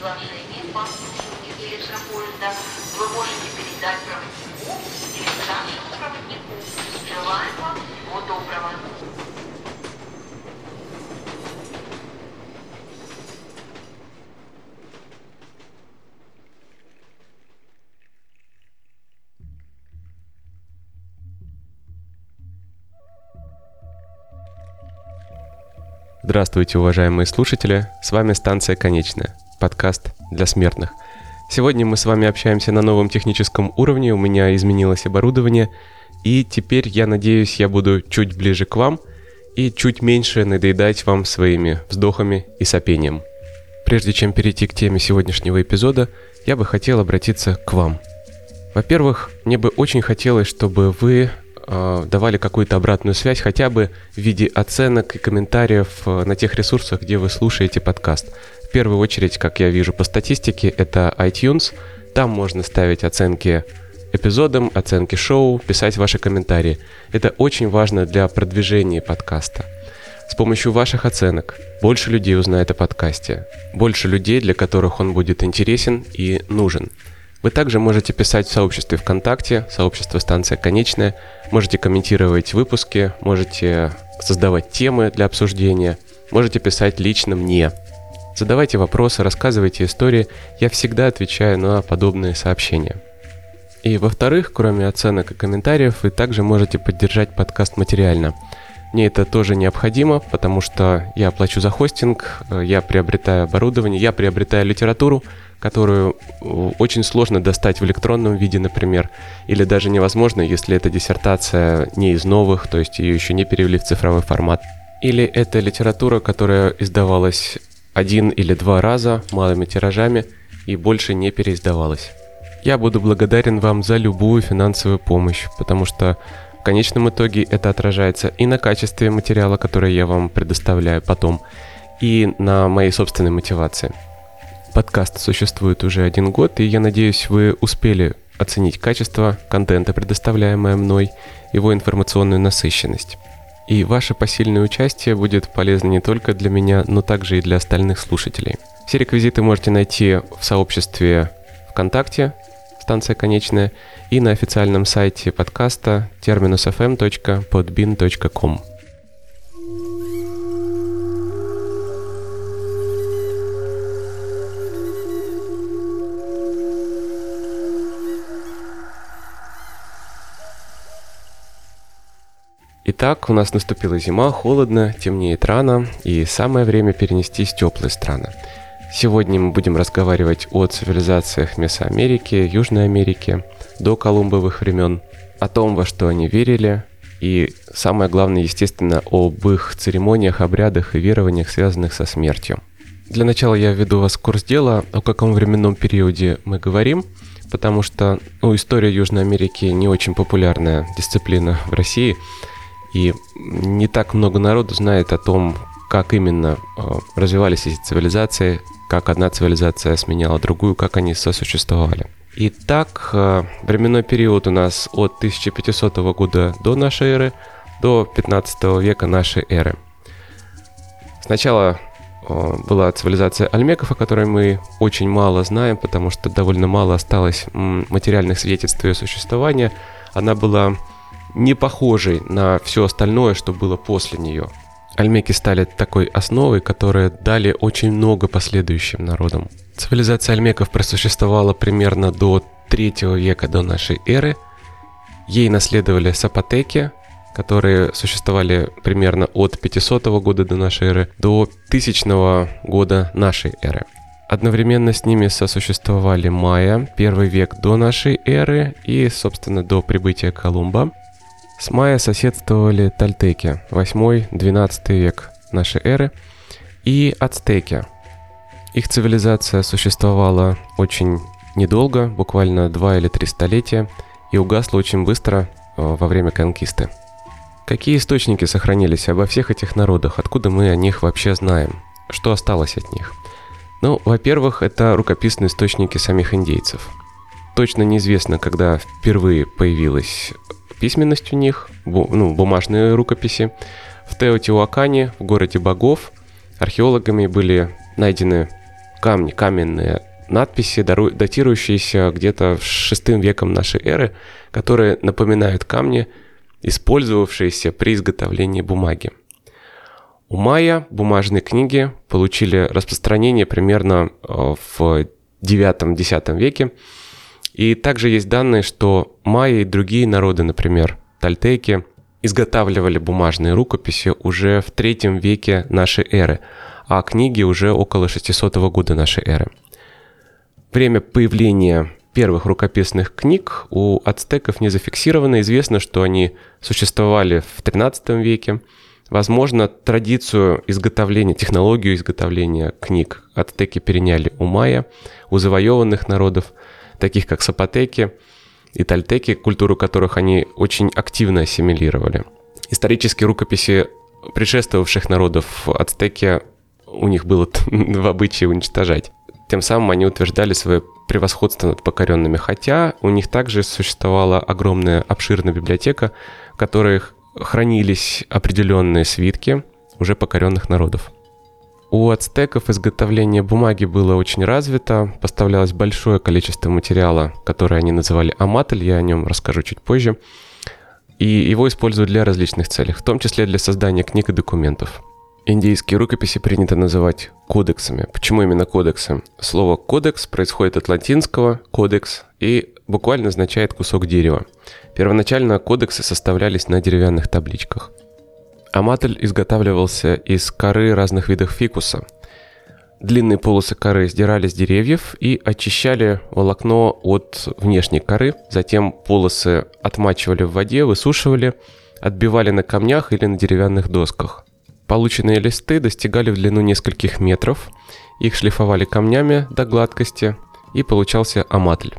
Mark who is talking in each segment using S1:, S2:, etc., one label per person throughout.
S1: Right.
S2: Здравствуйте, уважаемые слушатели! С вами станция «Конечная», подкаст для смертных. Сегодня мы с вами общаемся на новом техническом уровне, у меня изменилось оборудование, и теперь, я надеюсь, я буду чуть ближе к вам и чуть меньше надоедать вам своими вздохами и сопением. Прежде чем перейти к теме сегодняшнего эпизода, я бы хотел обратиться к вам. Во-первых, мне бы очень хотелось, чтобы вы давали какую-то обратную связь, хотя бы в виде оценок и комментариев э, на тех ресурсах, где вы слушаете подкаст. В первую очередь, как я вижу по статистике, это iTunes. Там можно ставить оценки эпизодам, оценки шоу, писать ваши комментарии. Это очень важно для продвижения подкаста. С помощью ваших оценок больше людей узнает о подкасте, больше людей, для которых он будет интересен и нужен. Вы также можете писать в сообществе ВКонтакте, сообщество «Станция Конечная», можете комментировать выпуски, можете создавать темы для обсуждения, можете писать лично мне. Задавайте вопросы, рассказывайте истории, я всегда отвечаю на подобные сообщения. И во-вторых, кроме оценок и комментариев, вы также можете поддержать подкаст материально. Мне это тоже необходимо, потому что я плачу за хостинг, я приобретаю оборудование, я приобретаю литературу, которую э, очень сложно достать в электронном виде, например, или даже невозможно, если эта диссертация не из новых, то есть ее еще не перевели в цифровой формат. Или это литература, которая издавалась один или два раза малыми тиражами и больше не переиздавалась. Я буду благодарен вам за любую финансовую помощь, потому что в конечном итоге это отражается и на качестве материала, который я вам предоставляю потом, и на моей собственной мотивации. Подкаст существует уже один год, и я надеюсь, вы успели оценить качество контента, предоставляемое мной, его информационную насыщенность. И ваше посильное участие будет полезно не только для меня, но также и для остальных слушателей. Все реквизиты можете найти в сообществе ВКонтакте, станция конечная, и на официальном сайте подкаста terminusfm.podbin.com. Итак, у нас наступила зима, холодно, темнеет рано, и самое время перенестись в теплые страны. Сегодня мы будем разговаривать о цивилизациях Месоамерики, Южной Америки, до Колумбовых времен, о том, во что они верили, и самое главное, естественно, об их церемониях, обрядах и верованиях, связанных со смертью. Для начала я введу вас в курс дела, о каком временном периоде мы говорим, потому что ну, история Южной Америки не очень популярная дисциплина в России – и не так много народу знает о том, как именно э, развивались эти цивилизации, как одна цивилизация сменяла другую, как они сосуществовали. Итак, э, временной период у нас от 1500 года до нашей эры до 15 века нашей эры. Сначала э, была цивилизация альмеков, о которой мы очень мало знаем, потому что довольно мало осталось материальных свидетельств ее существования. Она была не похожей на все остальное, что было после нее. Альмеки стали такой основой, которая дали очень много последующим народам. Цивилизация альмеков просуществовала примерно до 3 века до нашей эры. Ей наследовали сапотеки, которые существовали примерно от 500 года до нашей эры до 1000 года нашей эры. Одновременно с ними сосуществовали майя, первый век до нашей эры и, собственно, до прибытия Колумба. С майя соседствовали тальтеки, 8-12 век нашей эры, и ацтеки. Их цивилизация существовала очень недолго, буквально 2 или 3 столетия, и угасла очень быстро э, во время конкисты. Какие источники сохранились обо всех этих народах? Откуда мы о них вообще знаем? Что осталось от них? Ну, во-первых, это рукописные источники самих индейцев. точно неизвестно, когда впервые появилась письменность у них, бу, ну, бумажные рукописи. В Теотиуакане, в городе богов, археологами были найдены камни, каменные надписи, датирующиеся где-то шестым веком нашей эры, которые напоминают камни, использовавшиеся при изготовлении бумаги. У майя бумажные книги получили распространение примерно э, в 9-10 веке. И также есть данные, что майя и другие народы, например, тальтеки, изготавливали бумажные рукописи уже в третьем веке нашей эры, а книги уже около 600 года нашей эры. Время появления первых рукописных книг у ацтеков не зафиксировано. Известно, что они существовали в 13 веке. Возможно, традицию изготовления, технологию изготовления книг ацтеки переняли у майя, у завоеванных народов, таких как сапотеки и тальтеки, культуру которых они очень активно ассимилировали. Исторические рукописи предшествовавших народов ацтеки у них было в обычае уничтожать. Тем самым они утверждали свое превосходство над покоренными, хотя у них также существовала огромная обширная библиотека, в которой хранились определенные свитки уже покоренных народов. У ацтеков изготовление бумаги было очень развито, поставлялось большое количество материала, который они называли аматль, я о нем расскажу чуть позже, и его используют для различных целей, в том числе для создания книг и документов. Индийские рукописи принято называть кодексами. Почему именно кодексы? Слово «кодекс» происходит от латинского «кодекс» и буквально означает «кусок дерева». Первоначально кодексы составлялись на деревянных табличках. Аматль изготавливался из коры разных видов фикуса. Длинные полосы коры сдирали с деревьев и очищали волокно от внешней коры. Затем полосы отмачивали в воде, высушивали, отбивали на камнях или на деревянных досках – Полученные листы достигали в длину нескольких метров, их шлифовали камнями до гладкости, и получался аматль.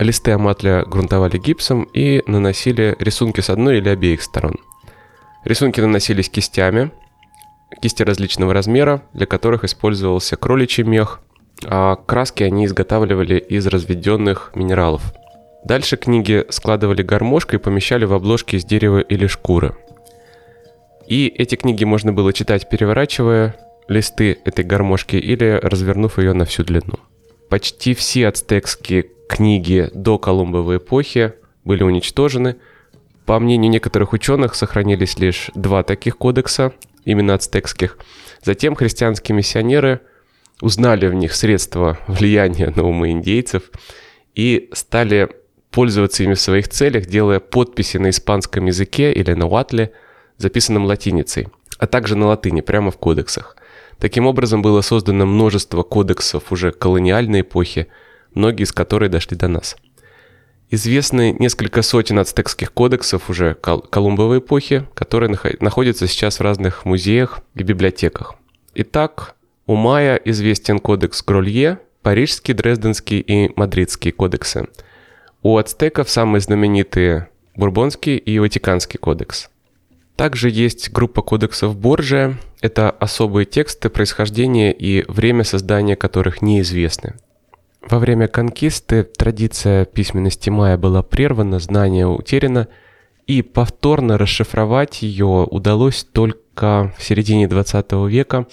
S2: Листы аматля грунтовали гипсом и наносили рисунки с одной или обеих сторон. Рисунки наносились кистями, кисти различного размера, для которых использовался кроличий мех, а краски они изготавливали из разведенных минералов. Дальше книги складывали гармошкой и помещали в обложки из дерева или шкуры – и эти книги можно было читать, переворачивая листы этой гармошки или развернув ее на всю длину. Почти все ацтекские книги до Колумбовой эпохи были уничтожены. По мнению некоторых ученых, сохранились лишь два таких кодекса, именно ацтекских. Затем христианские миссионеры узнали в них средства влияния на умы индейцев и стали пользоваться ими в своих целях, делая подписи на испанском языке или на уатле – записанном латиницей, а также на латыни, прямо в кодексах. Таким образом было создано множество кодексов уже колониальной эпохи, многие из которых дошли до нас. Известны несколько сотен ацтекских кодексов уже кол- Колумбовой эпохи, которые нах- находятся сейчас в разных музеях и библиотеках. Итак, у Майя известен кодекс Гролье, Парижский, Дрезденский и Мадридский кодексы. У ацтеков самые знаменитые Бурбонский и Ватиканский кодекс – также есть группа кодексов Борджия. Это особые тексты, происхождение и время создания которых неизвестны. Во время конкисты традиция письменности майя была прервана, знание утеряно, и повторно расшифровать ее удалось только в середине 20 века.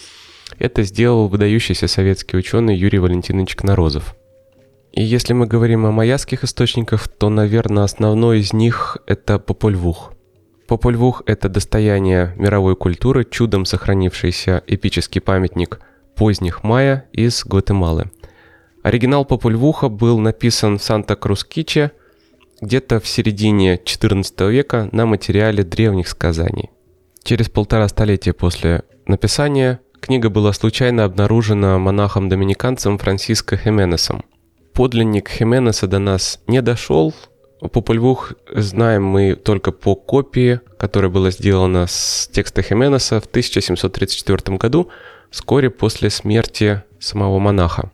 S2: Это сделал выдающийся советский ученый Юрий Валентинович Кнорозов. И если мы говорим о майяских источниках, то, наверное, основной из них – это Популь Вух – Попульвух – это достояние мировой культуры, чудом сохранившийся эпический памятник поздних майя из Гватемалы. Оригинал Попульвуха был написан в Санта-Крус-Киче где-то в середине XIV века на материале древних сказаний. Через полтора столетия после написания книга была случайно обнаружена монахом-доминиканцем Франсиско Хименесом. Подлинник Хименеса до нас не дошел, Попульвух знаем мы только по копии, которая была сделана с текста Хименеса в 1734 году, вскоре после смерти самого монаха.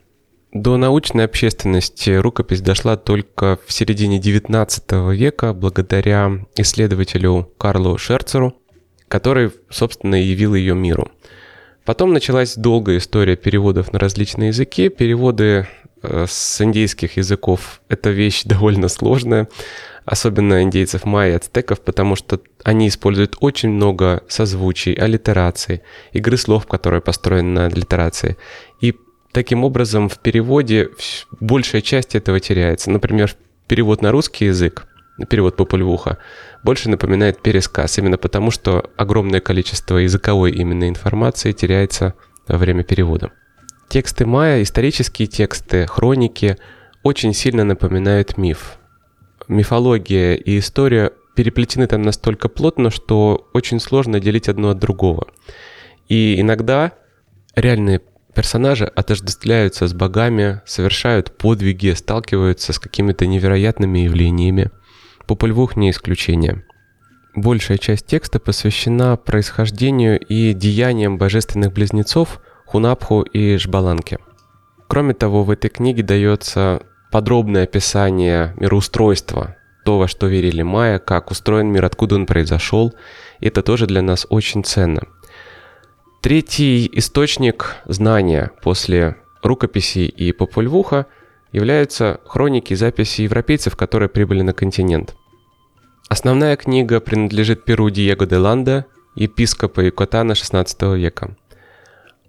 S2: До научной общественности рукопись дошла только в середине XIX века благодаря исследователю Карлу Шерцеру, который, собственно, явил ее миру. Потом началась долгая история переводов на различные языки. Переводы э, с индейских языков эта вещь довольно сложная, особенно индейцев майя ацтеков, потому что они используют очень много созвучий, аллитераций, игры слов, которые построены на аллитерации. И таким образом в переводе большая часть этого теряется. Например, перевод на русский язык, перевод по пульвуха, больше напоминает пересказ, именно потому что огромное количество языковой именно информации теряется во время перевода. Тексты майя, исторические тексты, хроники очень сильно напоминают миф. Мифология и история переплетены там настолько плотно, что очень сложно делить одно от другого. И иногда реальные персонажи отождествляются с богами, совершают подвиги, сталкиваются с какими-то невероятными явлениями. Попульвух не исключение. Большая часть текста посвящена происхождению и деяниям божественных близнецов – Хунапху и Жбаланке. Кроме того, в этой книге дается подробное описание мироустройства, то, во что верили майя, как устроен мир, откуда он произошел. И это тоже для нас очень ценно. Третий источник знания после рукописей и попульвуха являются хроники и записи европейцев, которые прибыли на континент. Основная книга принадлежит Перу Диего де Ланда, епископа Юкатана XVI века –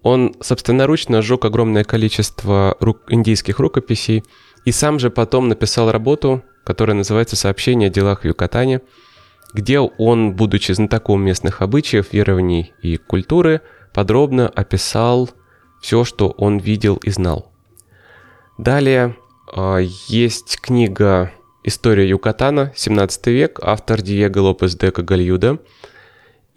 S2: он собственноручно сжег огромное количество рук, индийских рукописей и сам же потом написал работу, которая называется «Сообщение о делах в Юкатане», где он, будучи знатоком местных обычаев, верований и культуры, подробно описал все, что он видел и знал. Далее э, есть книга «История Юкатана», 17 век, автор Диего Лопес де Кагальюда –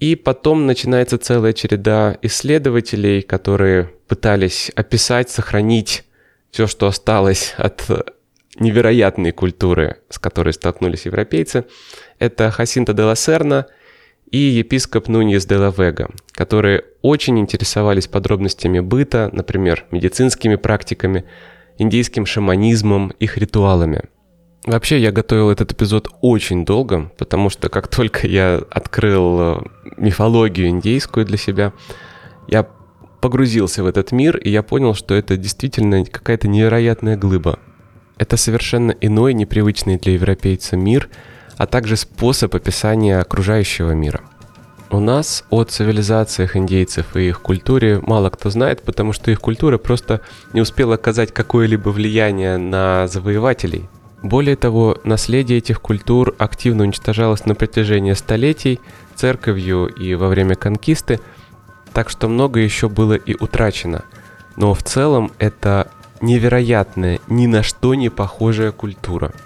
S2: и потом начинается целая череда исследователей, которые пытались описать, сохранить все, что осталось от невероятной культуры, с которой столкнулись европейцы. Это Хасинта де ла Серна и епископ Нуньес де ла Вега, которые очень интересовались подробностями быта, например, медицинскими практиками, индийским шаманизмом, их ритуалами – Вообще, я готовил этот эпизод очень долго, потому что как только я открыл э, мифологию индейскую для себя, я погрузился в этот мир, и я понял, что это действительно какая-то невероятная глыба. Это совершенно иной, непривычный для европейца мир, а также способ описания окружающего мира. У нас о цивилизациях индейцев и их культуре мало кто знает, потому что их культура просто не успела оказать какое-либо влияние на завоевателей – более того, наследие этих культур активно уничтожалось на протяжении столетий церковью и во время конкисты, так что много еще было и утрачено. Но в целом это невероятная, ни на что не похожая культура –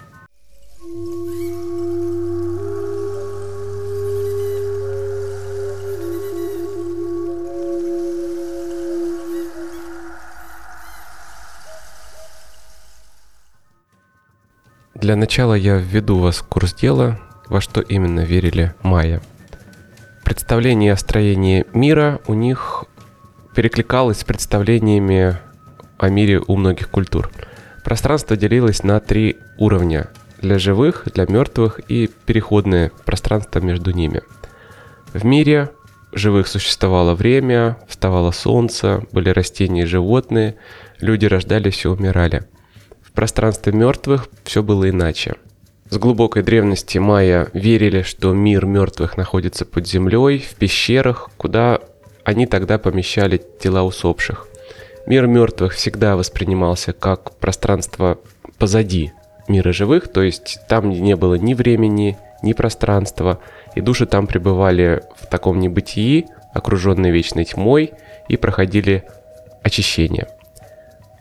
S2: Для начала я введу вас в курс дела, во что именно верили майя. Представление о строении мира у них перекликалось с представлениями о мире у многих культур. Пространство делилось на три уровня – для живых, для мертвых и переходное пространство между ними. В мире живых существовало время, вставало солнце, были растения и животные, люди рождались и умирали – пространстве мертвых все было иначе. С глубокой древности майя верили, что мир мертвых находится под землей, в пещерах, куда они тогда помещали тела усопших. Мир мертвых всегда воспринимался как пространство позади мира живых, то есть там не было ни времени, ни пространства, и души там пребывали в таком небытии, окруженные вечной тьмой, и проходили очищение –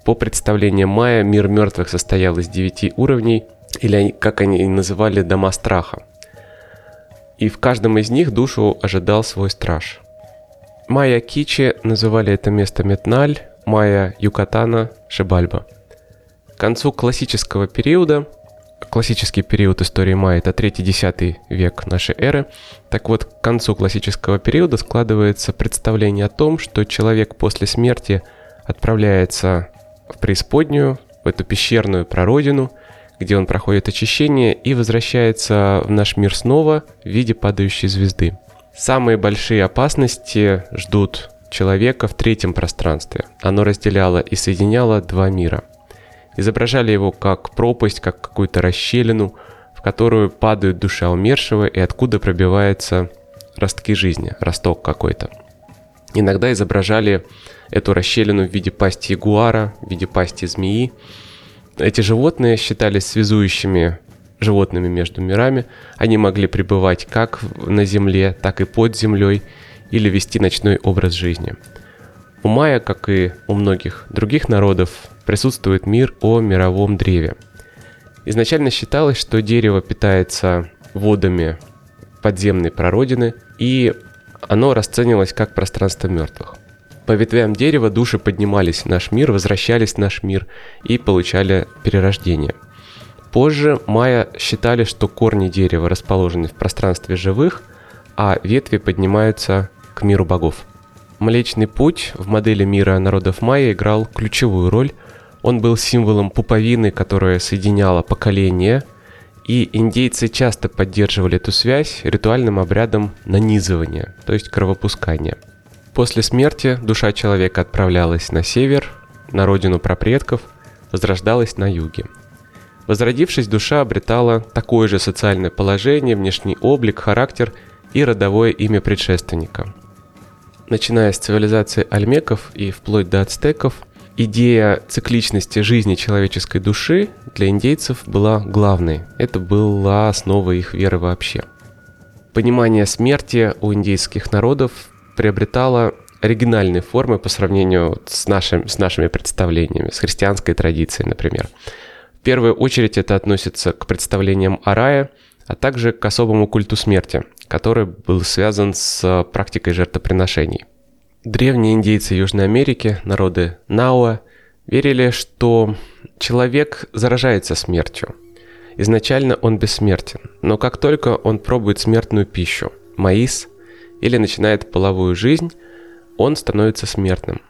S2: по представлениям Майя, мир мертвых состоял из девяти уровней, или как они называли, дома страха. И в каждом из них душу ожидал свой страж. Майя Кичи называли это место Метналь, Майя Юкатана – Шибальба. К концу классического периода, классический период истории майя – это 3-10 век нашей эры, так вот, к концу классического периода складывается представление о том, что человек после смерти отправляется в преисподнюю, в эту пещерную прародину, где он проходит очищение и возвращается в наш мир снова в виде падающей звезды. Самые большие опасности ждут человека в третьем пространстве. Оно разделяло и соединяло два мира. изображали его как пропасть, как какую-то расщелину, в которую падают душа умершего и откуда пробиваются ростки жизни, росток какой-то. Иногда изображали эту расщелину в виде пасти ягуара, в виде пасти змеи. Эти животные считались связующими животными между мирами. Они могли пребывать как на земле, так и под землей или вести ночной образ жизни. У майя, как и у многих других народов, присутствует мир о мировом древе. Изначально считалось, что дерево питается водами подземной прародины, и оно расценивалось как пространство мертвых. По ветвям дерева души поднимались в наш мир, возвращались в наш мир и получали перерождение. Позже майя считали, что корни дерева расположены в пространстве живых, а ветви поднимаются к миру богов. Млечный путь в модели мира народов майя играл ключевую роль. Он был символом пуповины, которая соединяла поколения, и индейцы часто поддерживали эту связь ритуальным обрядом нанизывания, то есть кровопускания. После смерти душа человека отправлялась на север, на родину прапредков, возрождалась на юге. Возродившись, душа обретала такое же социальное положение, внешний облик, характер и родовое имя предшественника. Начиная с цивилизации альмеков и вплоть до ацтеков, идея цикличности жизни человеческой души для индейцев была главной. Это была основа их веры вообще. Понимание смерти у индейских народов приобретало оригинальные формы по сравнению с, нашим, с нашими представлениями, с христианской традицией, например. В первую очередь это относится к представлениям о рае, а также к особому культу смерти, который был связан с практикой жертвоприношений – Древние индейцы Южной Америки, народы Науа, верили, что человек заражается смертью. Изначально он бессмертен, но как только он пробует смертную пищу, маис, или начинает половую жизнь, он становится смертным.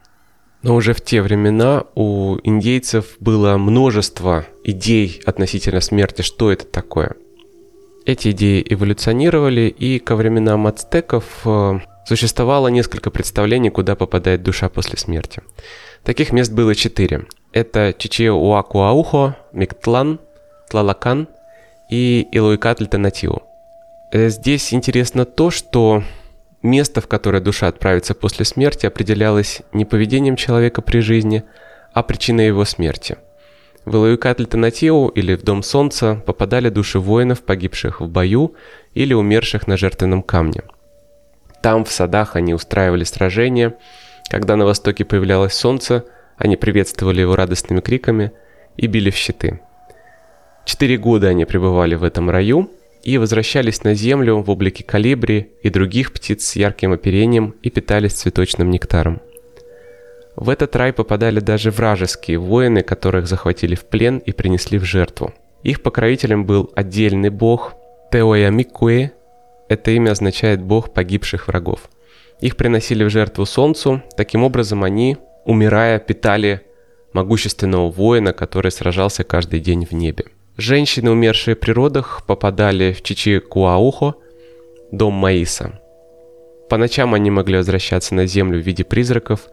S2: Но уже в те времена у индейцев было множество идей относительно смерти, что это такое. Эти идеи эволюционировали, и ко временам ацтеков э, Существовало несколько представлений, куда попадает душа после смерти. Таких мест было четыре. Это Чичиуакуаухо, Миктлан, Тлалакан и Илуикатль-Танатиу. Э, здесь интересно то, что место, в которое душа отправится после смерти, определялось не поведением человека при жизни, а причиной его смерти. В Илуикатль-Танатиу или в Дом Солнца попадали души воинов, погибших в бою или умерших на жертвенном камне – там, в садах, они устраивали сражения. Когда на востоке появлялось солнце, они приветствовали его радостными криками и били в щиты. Четыре года они пребывали в этом раю и возвращались на землю в облике калибри и других птиц с ярким оперением и питались цветочным нектаром. В этот рай попадали даже вражеские воины, которых захватили в плен и принесли в жертву. Их покровителем был отдельный бог Теоямикуэ это имя означает «бог погибших врагов». Их приносили в жертву солнцу, таким образом они, умирая, питали могущественного воина, который сражался каждый день в небе. Женщины, умершие при родах, попадали в Чичикуаухо, дом Маиса. По ночам они могли возвращаться на землю в виде призраков,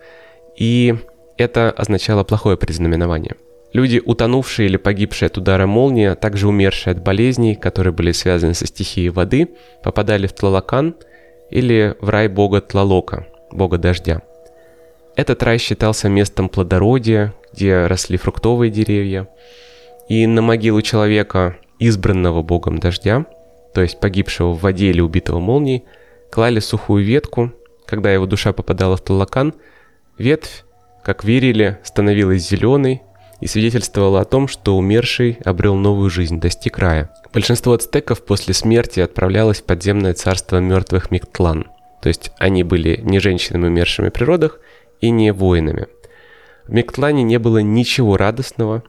S2: и это означало плохое предзнаменование. Люди, утонувшие или погибшие от удара молнии, а также умершие от болезней, которые были связаны со стихией воды, попадали в Тлалакан или в рай бога Тлалока, бога дождя. Этот рай считался местом плодородия, где росли фруктовые деревья. И на могилу человека, избранного богом дождя, то есть погибшего в воде или убитого молнией, клали сухую ветку. Когда его душа попадала в Тлалакан, ветвь, как верили, становилась зеленой, и свидетельствовало о том, что умерший обрел новую жизнь, достиг рая. Большинство ацтеков после смерти отправлялось в подземное царство мертвых Миктлан, то есть они были не женщинами, умершими при родах, и не воинами. В Миктлане не было ничего радостного,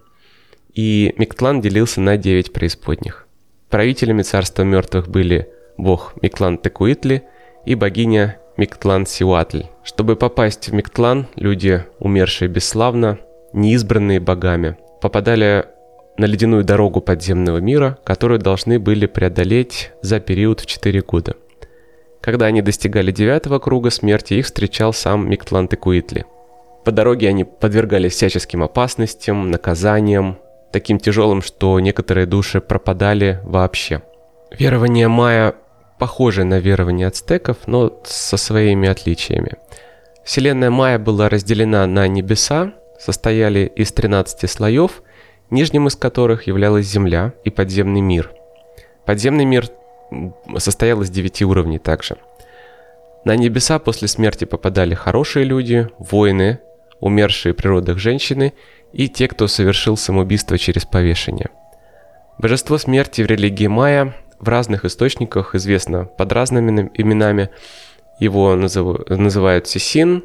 S2: и Миктлан делился на девять преисподних. Правителями царства мертвых были бог Миктлан Текуитли и богиня Миктлан Сиуатль. Чтобы попасть в Миктлан, люди, умершие бесславно, неизбранные богами, попадали на ледяную дорогу подземного мира, которую должны были преодолеть за период в 4 года. Когда они достигали девятого круга смерти, их встречал сам Миктлан Текуитли. По дороге они подвергались всяческим опасностям, наказаниям, таким тяжелым, что некоторые души пропадали вообще. Верование майя похоже на верование ацтеков, но со своими отличиями. Вселенная майя была разделена на небеса, состояли из 13 слоев, нижним из которых являлась Земля и подземный мир. Подземный мир состоял из 9 уровней также. На небеса после смерти попадали хорошие люди, воины, умершие в природах женщины и те, кто совершил самоубийство через повешение. Божество смерти в религии майя в разных источниках известно под разными именами. Его назыв... называют Сисин,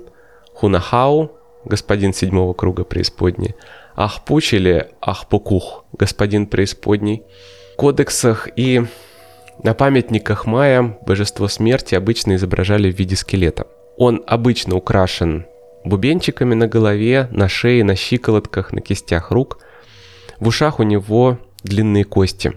S2: Хунахау, господин седьмого круга преисподней, Ахпуч или Ахпукух, господин преисподней. Кодексах и на памятниках майя божество смерти обычно изображали в виде скелета. Он обычно украшен бубенчиками на голове, на шее, на щиколотках, на кистях рук. В ушах у него длинные кости.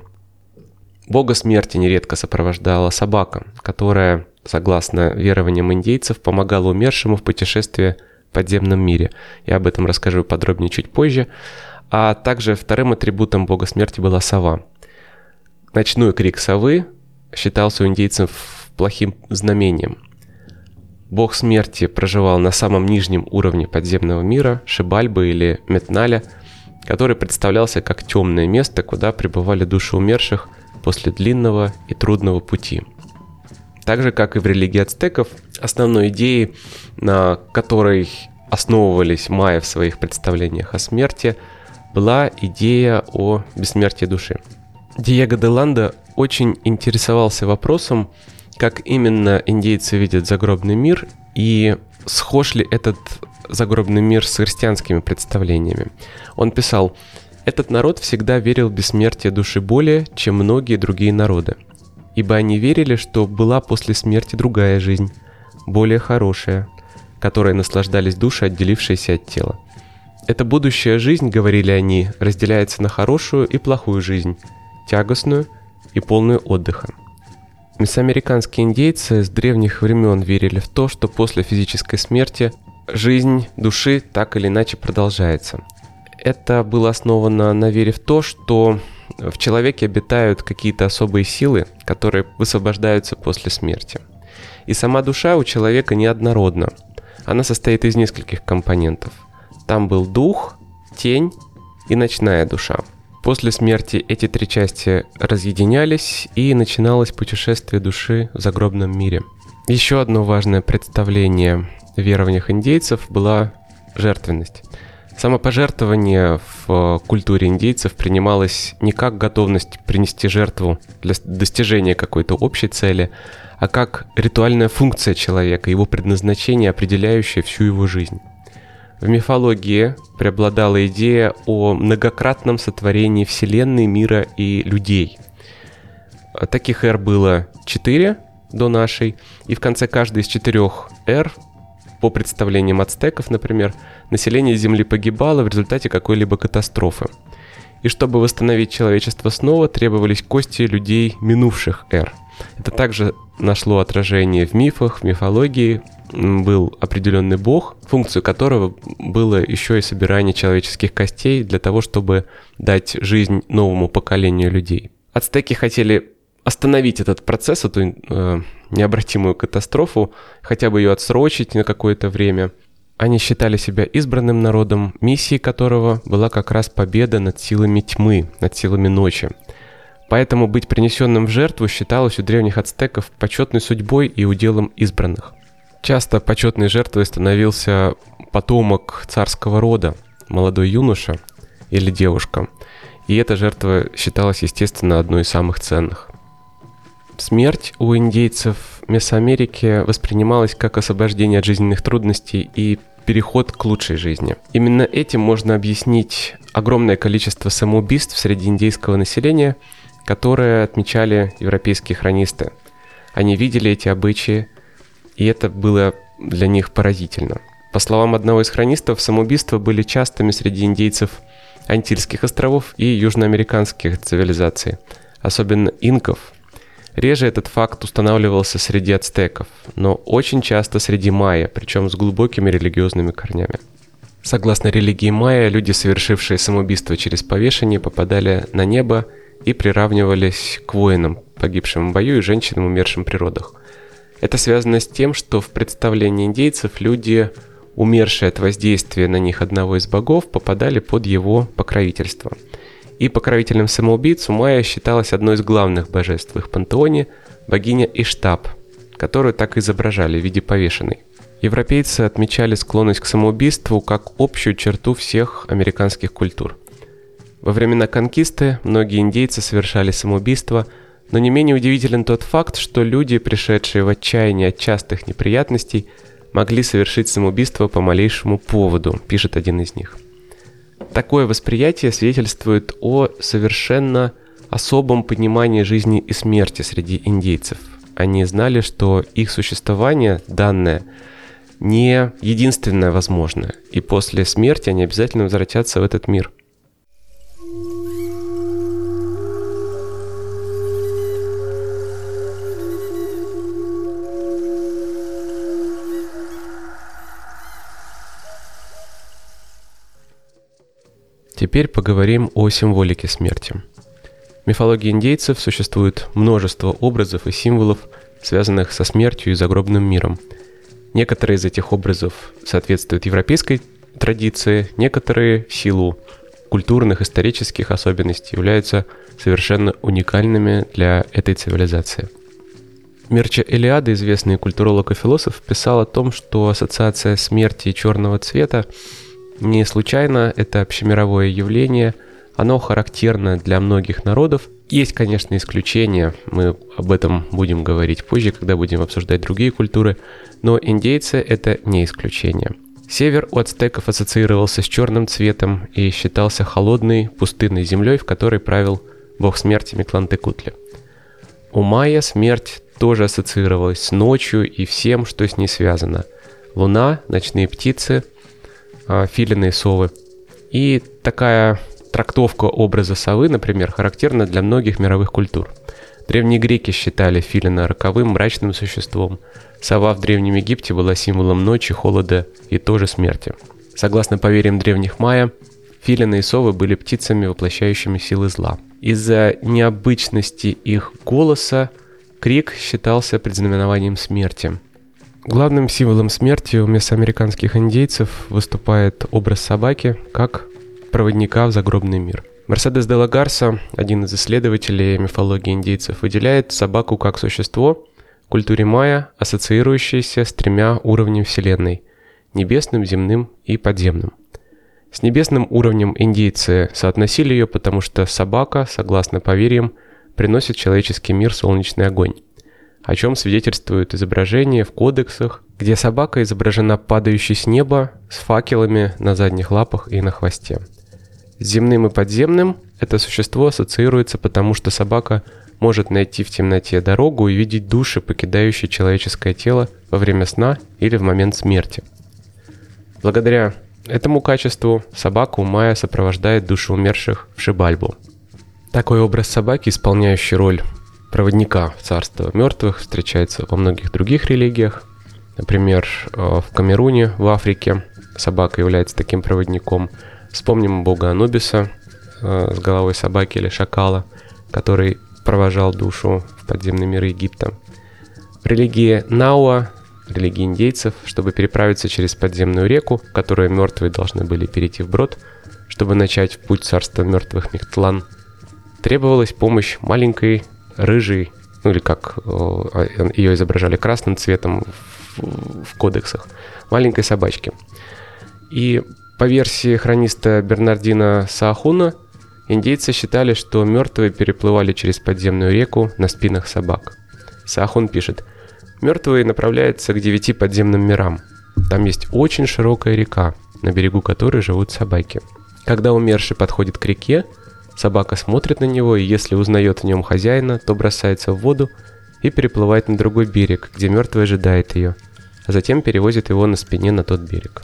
S2: Бога смерти нередко сопровождала собака, которая, согласно верованиям индейцев, помогала умершему в путешествии подземном мире. Я об этом расскажу подробнее чуть позже. А также вторым атрибутом бога смерти была сова. Ночной крик совы считался у индейцев плохим знамением – Бог смерти проживал на самом нижнем уровне подземного мира, Шибальбы или Метналя, который представлялся как темное место, куда пребывали души умерших после длинного и трудного пути. Так же, как и в религии ацтеков, основной идеей, на которой основывались майя в своих представлениях о смерти, была идея о бессмертии души. Диего де Ландо очень интересовался вопросом, как именно индейцы видят загробный мир и схож ли этот загробный мир с христианскими представлениями. Он писал, «Этот народ всегда верил в бессмертие души более, чем многие другие народы, ибо они верили, что была после смерти другая жизнь, более хорошая, которой наслаждались души, отделившиеся от тела. Эта будущая жизнь, говорили они, разделяется на хорошую и плохую жизнь, тягостную и полную отдыха. Месоамериканские индейцы с древних времен верили в то, что после физической смерти жизнь души так или иначе продолжается. Это было основано на вере в то, что в человеке обитают какие-то особые силы, которые высвобождаются после смерти. И сама душа у человека неоднородна. Она состоит из нескольких компонентов. Там был дух, тень и ночная душа. После смерти эти три части разъединялись, и начиналось путешествие души в загробном мире. Еще одно важное представление в верованиях индейцев была жертвенность. Самопожертвование в культуре индейцев принималось не как готовность принести жертву для достижения какой-то общей цели, а как ритуальная функция человека, его предназначение, определяющее всю его жизнь. В мифологии преобладала идея о многократном сотворении Вселенной, мира и людей. Таких эр было четыре до нашей, и в конце каждой из четырех эр, по представлениям ацтеков, например, население Земли погибало в результате какой-либо катастрофы. И чтобы восстановить человечество снова, требовались кости людей минувших эр. Это также нашло отражение в мифах, в мифологии, был определенный бог, функцию которого было еще и собирание человеческих костей для того, чтобы дать жизнь новому поколению людей. Ацтеки хотели остановить этот процесс, эту э, необратимую катастрофу, хотя бы ее отсрочить на какое-то время. Они считали себя избранным народом, миссией которого была как раз победа над силами тьмы, над силами ночи. Поэтому быть принесенным в жертву считалось у древних ацтеков почетной судьбой и уделом избранных. Часто почетной жертвой становился потомок царского рода, молодой юноша или девушка, и эта жертва считалась, естественно, одной из самых ценных. Смерть у индейцев Месоамерики воспринималась как освобождение от жизненных трудностей и переход к лучшей жизни. Именно этим можно объяснить огромное количество самоубийств среди индейского населения, которые отмечали европейские хронисты. Они видели эти обычаи, и это было для них поразительно. По словам одного из хронистов, самоубийства были частыми среди индейцев Антильских островов и южноамериканских цивилизаций, особенно инков. Реже этот факт устанавливался среди ацтеков, но очень часто среди майя, причем с глубокими религиозными корнями. Согласно религии майя, люди, совершившие самоубийство через повешение, попадали на небо и приравнивались к воинам, погибшим в бою и женщинам, умершим при родах. Это связано с тем, что в представлении индейцев люди, умершие от воздействия на них одного из богов, попадали под его покровительство. И покровителем самоубийц у майя считалась одной из главных божеств в их пантеоне – богиня Иштаб, которую так изображали в виде повешенной. Европейцы отмечали склонность к самоубийству как общую черту всех американских культур. Во времена конкисты многие индейцы совершали самоубийство, но не менее удивителен тот факт, что люди, пришедшие в отчаяние от частых неприятностей, могли совершить самоубийство по малейшему поводу, пишет один из них. Такое восприятие свидетельствует о совершенно особом понимании жизни и смерти среди индейцев. Они знали, что их существование, данное, не единственное возможное, и после смерти они обязательно возвратятся в этот мир. Теперь поговорим о символике смерти. В мифологии индейцев существует множество образов и символов, связанных со смертью и загробным миром. Некоторые из этих образов соответствуют европейской традиции, некоторые силу культурных, исторических особенностей являются совершенно уникальными для этой цивилизации. Мерча Элиада, известный культуролог и философ, писал о том, что ассоциация смерти и черного цвета не случайно, это общемировое явление, оно характерно для многих народов. Есть, конечно, исключения, мы об этом будем говорить позже, когда будем обсуждать другие культуры, но индейцы это не исключение. Север у ацтеков ассоциировался с черным цветом и считался холодной, пустынной землей, в которой правил бог смерти Миклантекутли. У майя смерть тоже ассоциировалась с ночью и всем, что с ней связано. Луна, ночные птицы, а, филины и совы. И такая трактовка образа совы, например, характерна для многих мировых культур. Древние греки считали филина роковым, мрачным существом. Сова в Древнем Египте была символом ночи, холода и тоже смерти. Согласно поверьям древних майя, филины и совы были птицами, воплощающими силы зла. Из-за необычности их голоса крик считался предзнаменованием смерти – Главным символом смерти у месоамериканских индейцев выступает образ собаки как проводника в загробный мир. Мерседес де Лагарса, один из исследователей мифологии индейцев, выделяет собаку как существо в культуре майя, ассоциирующееся с тремя уровнями Вселенной – небесным, земным и подземным. С небесным уровнем индейцы соотносили ее, потому что собака, согласно поверьям, приносит человеческий мир солнечный огонь о чем свидетельствуют изображения в кодексах, где собака изображена падающей с неба с факелами на задних лапах и на хвосте. С земным и подземным это существо ассоциируется потому, что собака может найти в темноте дорогу и видеть души, покидающие человеческое тело во время сна или в момент смерти. Благодаря этому качеству собака у Майя сопровождает души умерших в Шибальбу. Такой образ собаки, исполняющий роль проводника в царство мертвых встречается во многих других религиях. Например, э, в Камеруне, в Африке, собака является таким проводником. Вспомним бога Анубиса э, с головой собаки или шакала, который провожал душу в подземный мир Египта. В религии Науа, религии индейцев, чтобы переправиться через подземную реку, которую мертвые должны были перейти вброд, чтобы начать путь царства мертвых Мехтлан, требовалась помощь маленькой рыжий, ну или как э, ее изображали красным цветом в, в кодексах, маленькой собачки. И по версии хрониста Бернардина Саахуна, индейцы считали, что мертвые переплывали через подземную реку на спинах собак. Саахун пишет, мертвые направляются к девяти подземным мирам. Там есть очень широкая река, на берегу которой живут собаки. Когда умерший подходит к реке, Собака смотрит на него, и если узнает в нем хозяина, то бросается в воду и переплывает на другой берег, где мертвый ожидает ее, а затем перевозит его на спине на тот берег.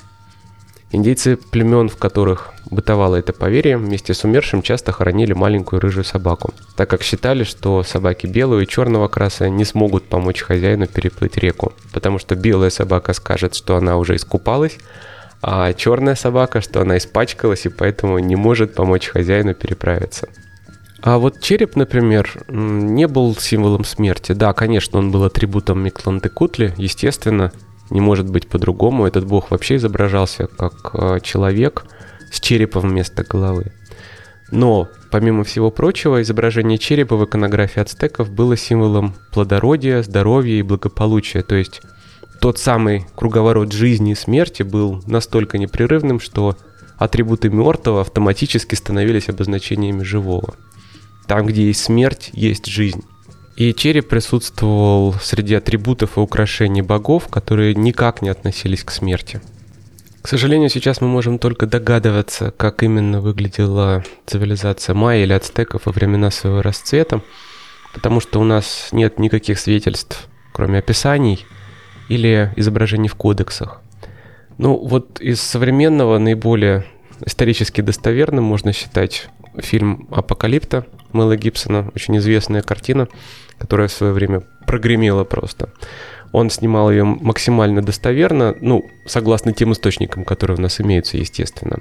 S2: Индейцы племен, в которых бытовало это поверье, вместе с умершим часто хоронили маленькую рыжую собаку, так как считали, что собаки белого и черного краса не смогут помочь хозяину переплыть реку, потому что белая собака скажет, что она уже искупалась, А черная собака, что она испачкалась и поэтому не может помочь хозяину переправиться. А вот череп, например, не был символом смерти. Да, конечно, он был атрибутом Миклантекутли, естественно, не может быть по-другому. Этот бог вообще изображался как а, человек с черепом вместо головы. Но, помимо всего прочего, изображение черепа в иконографии ацтеков было символом плодородия, здоровья и благополучия. То есть тот самый круговорот жизни и смерти был настолько непрерывным, что атрибуты мертвого автоматически становились обозначениями живого. Там, где есть смерть, есть жизнь. И череп присутствовал среди атрибутов и украшений богов, которые никак не относились к смерти. К сожалению, сейчас мы можем только догадываться, как именно выглядела цивилизация майя или ацтеков во времена своего расцвета, потому что у нас нет никаких свидетельств, кроме описаний или изображений в кодексах. Ну вот из современного наиболее исторически достоверным можно считать фильм «Апокалипта» Мэла Гибсона, очень известная картина, которая в свое время прогремела просто. Он снимал ее максимально достоверно, ну, согласно тем источникам, которые у нас имеются, естественно.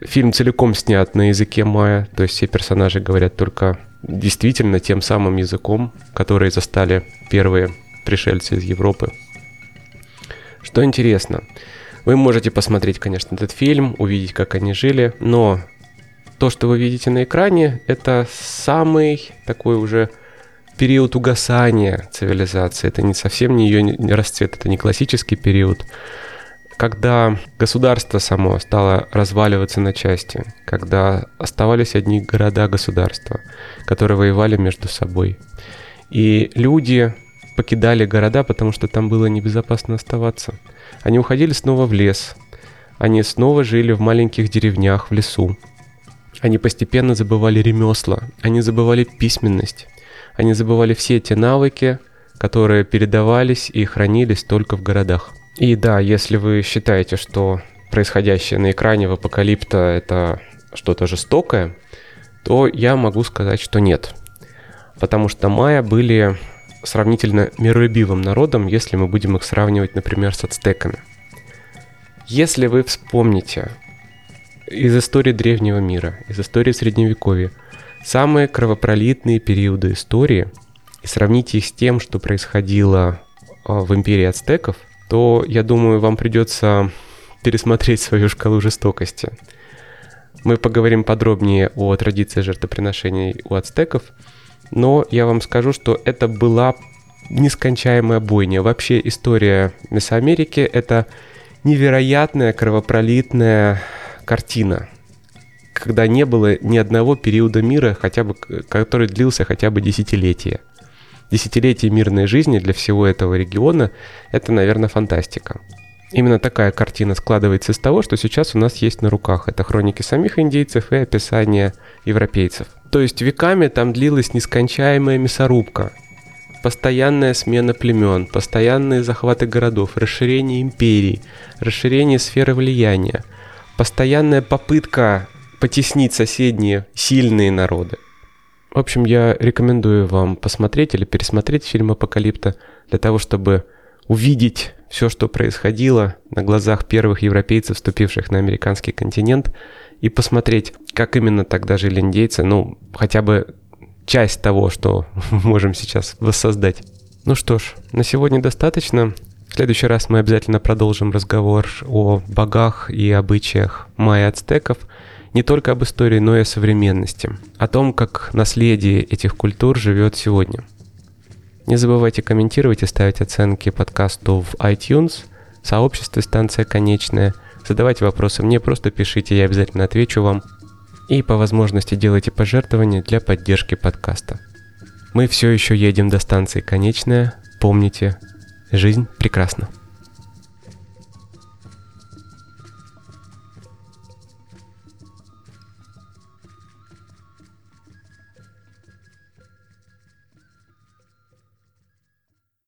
S2: Фильм целиком снят на языке майя, то есть все персонажи говорят только действительно тем самым языком, который застали первые пришельцы из Европы. Что интересно, вы можете посмотреть, конечно, этот фильм, увидеть, как они жили, но то, что вы видите на экране, это самый такой уже период угасания цивилизации. Это не совсем не ее расцвет, это не классический период. Когда государство само стало разваливаться на части, когда оставались одни города-государства, которые воевали между собой. И люди покидали города, потому что там было небезопасно оставаться. Они уходили снова в лес, они снова жили в маленьких деревнях, в лесу. Они постепенно забывали ремесла, они забывали письменность, они забывали все те навыки, которые передавались и хранились только в городах. И да, если вы считаете, что происходящее на экране в Апокалипта это что-то жестокое, то я могу сказать, что нет. Потому что майя были сравнительно миролюбивым народом, если мы будем их сравнивать, например, с ацтеками. Если вы вспомните из истории древнего мира, из истории Средневековья – самые кровопролитные периоды истории и сравните их с тем, что происходило а, в империи ацтеков, то, я думаю, вам придется пересмотреть свою шкалу жестокости. Мы поговорим подробнее о традиции жертвоприношений у ацтеков, но я вам скажу, что это была нескончаемая бойня. Вообще история Месоамерики — это невероятная кровопролитная картина — когда не было ни одного периода мира, хотя бы, который длился хотя бы десятилетия. Десятилетие мирной жизни для всего этого региона – это, наверное, фантастика. Именно такая картина складывается из того, что сейчас у нас есть на руках. Это хроники самих индейцев и описания европейцев. То есть веками там длилась нескончаемая мясорубка, постоянная смена племен, постоянные захваты городов, расширение империй, расширение сферы влияния, постоянная попытка потеснить соседние сильные народы. В общем, я рекомендую вам посмотреть или пересмотреть фильм «Апокалипта» для того, чтобы увидеть все, что происходило на глазах первых европейцев, вступивших на американский континент, и посмотреть, как именно тогда жили индейцы, ну, хотя бы часть того, что можем сейчас воссоздать. Ну что ж, на сегодня достаточно. В следующий раз мы обязательно продолжим разговор о богах и обычаях майя-ацтеков – не только об истории, но и о современности, о том, как наследие этих культур живет сегодня. Не забывайте комментировать и ставить оценки подкасту в iTunes, в сообществе «Станция конечная». Задавайте вопросы мне, просто пишите, я обязательно отвечу вам. И по возможности делайте пожертвования для поддержки подкаста. Мы все еще едем до станции конечная. Помните, жизнь прекрасна.